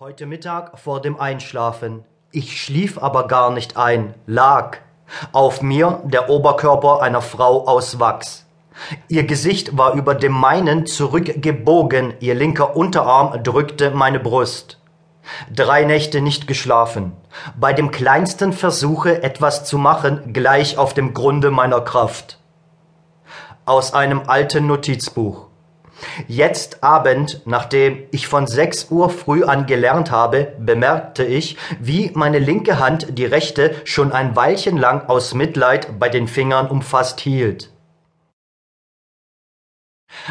Heute Mittag vor dem Einschlafen. Ich schlief aber gar nicht ein, lag. Auf mir der Oberkörper einer Frau aus Wachs. Ihr Gesicht war über dem meinen zurückgebogen, ihr linker Unterarm drückte meine Brust. Drei Nächte nicht geschlafen. Bei dem kleinsten Versuche, etwas zu machen, gleich auf dem Grunde meiner Kraft. Aus einem alten Notizbuch. Jetzt Abend, nachdem ich von sechs Uhr früh an gelernt habe, bemerkte ich, wie meine linke Hand die rechte schon ein Weilchen lang aus Mitleid bei den Fingern umfasst hielt.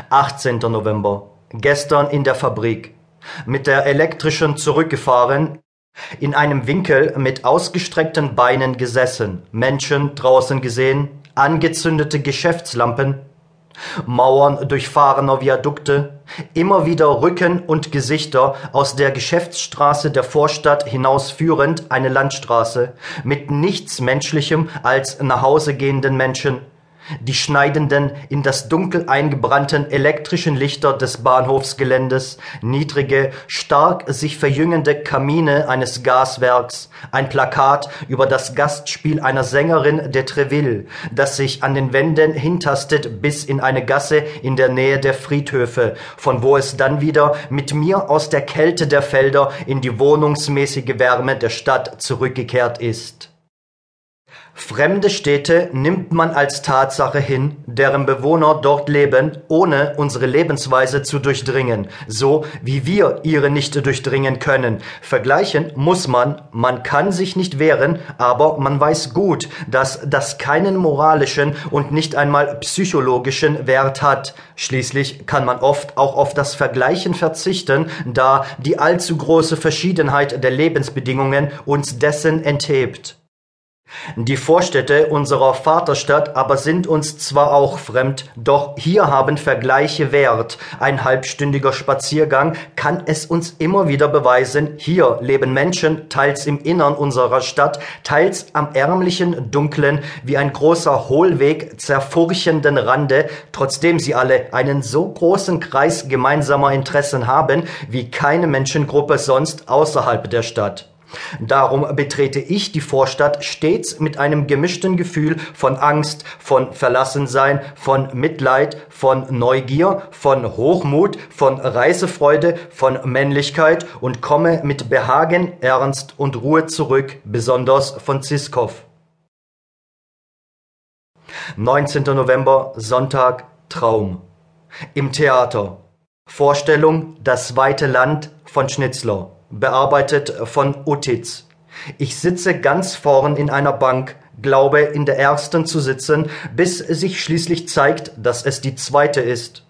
18. November. Gestern in der Fabrik. Mit der elektrischen zurückgefahren, in einem Winkel mit ausgestreckten Beinen gesessen, Menschen draußen gesehen, angezündete Geschäftslampen, Mauern durchfahrener Viadukte, immer wieder Rücken und Gesichter aus der Geschäftsstraße der Vorstadt hinausführend eine Landstraße, mit nichts Menschlichem als nach Hause gehenden Menschen, die schneidenden, in das Dunkel eingebrannten elektrischen Lichter des Bahnhofsgeländes, niedrige, stark sich verjüngende Kamine eines Gaswerks, ein Plakat über das Gastspiel einer Sängerin de Treville, das sich an den Wänden hintastet bis in eine Gasse in der Nähe der Friedhöfe, von wo es dann wieder mit mir aus der Kälte der Felder in die wohnungsmäßige Wärme der Stadt zurückgekehrt ist. Fremde Städte nimmt man als Tatsache hin, deren Bewohner dort leben, ohne unsere Lebensweise zu durchdringen, so wie wir ihre nicht durchdringen können. Vergleichen muss man, man kann sich nicht wehren, aber man weiß gut, dass das keinen moralischen und nicht einmal psychologischen Wert hat. Schließlich kann man oft auch auf das Vergleichen verzichten, da die allzu große Verschiedenheit der Lebensbedingungen uns dessen enthebt. Die Vorstädte unserer Vaterstadt aber sind uns zwar auch fremd, doch hier haben Vergleiche Wert. Ein halbstündiger Spaziergang kann es uns immer wieder beweisen, hier leben Menschen teils im Innern unserer Stadt, teils am ärmlichen, dunklen, wie ein großer Hohlweg zerfurchenden Rande, trotzdem sie alle einen so großen Kreis gemeinsamer Interessen haben, wie keine Menschengruppe sonst außerhalb der Stadt. Darum betrete ich die Vorstadt stets mit einem gemischten Gefühl von Angst, von Verlassensein, von Mitleid, von Neugier, von Hochmut, von Reisefreude, von Männlichkeit und komme mit Behagen, Ernst und Ruhe zurück, besonders von Ziskow. 19. November, Sonntag, Traum. Im Theater. Vorstellung Das weite Land von Schnitzler bearbeitet von Utitz. Ich sitze ganz vorn in einer Bank, glaube in der ersten zu sitzen, bis sich schließlich zeigt, dass es die zweite ist.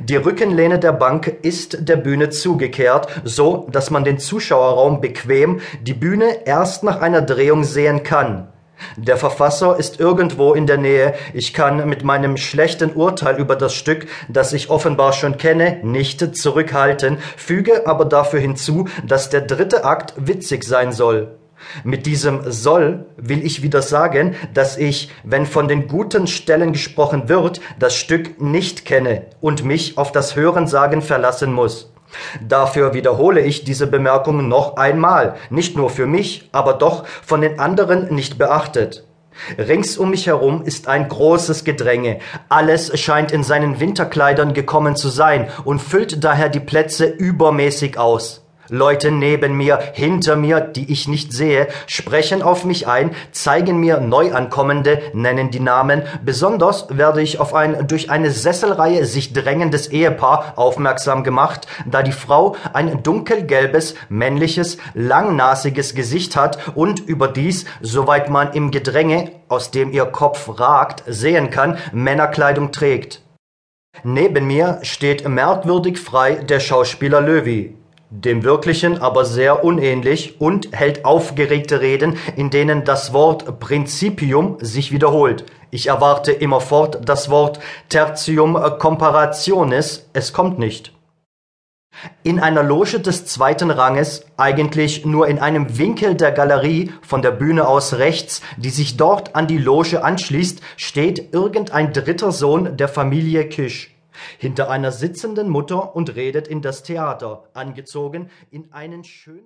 Die Rückenlehne der Bank ist der Bühne zugekehrt, so dass man den Zuschauerraum bequem die Bühne erst nach einer Drehung sehen kann. Der Verfasser ist irgendwo in der Nähe. Ich kann mit meinem schlechten Urteil über das Stück, das ich offenbar schon kenne, nicht zurückhalten, füge aber dafür hinzu, dass der dritte Akt witzig sein soll. Mit diesem soll will ich wieder sagen, dass ich, wenn von den guten Stellen gesprochen wird, das Stück nicht kenne und mich auf das Hörensagen verlassen muss. Dafür wiederhole ich diese Bemerkung noch einmal, nicht nur für mich, aber doch von den anderen nicht beachtet. Rings um mich herum ist ein großes Gedränge. Alles scheint in seinen Winterkleidern gekommen zu sein und füllt daher die Plätze übermäßig aus. Leute neben mir, hinter mir, die ich nicht sehe, sprechen auf mich ein, zeigen mir Neuankommende, nennen die Namen. Besonders werde ich auf ein durch eine Sesselreihe sich drängendes Ehepaar aufmerksam gemacht, da die Frau ein dunkelgelbes, männliches, langnasiges Gesicht hat und überdies, soweit man im Gedränge, aus dem ihr Kopf ragt, sehen kann, Männerkleidung trägt. Neben mir steht merkwürdig frei der Schauspieler Löwy dem Wirklichen aber sehr unähnlich und hält aufgeregte Reden, in denen das Wort Principium sich wiederholt. Ich erwarte immerfort das Wort Tertium comparationis, es kommt nicht. In einer Loge des zweiten Ranges, eigentlich nur in einem Winkel der Galerie von der Bühne aus rechts, die sich dort an die Loge anschließt, steht irgendein dritter Sohn der Familie Kisch. Hinter einer sitzenden Mutter und redet in das Theater, angezogen in einen schönen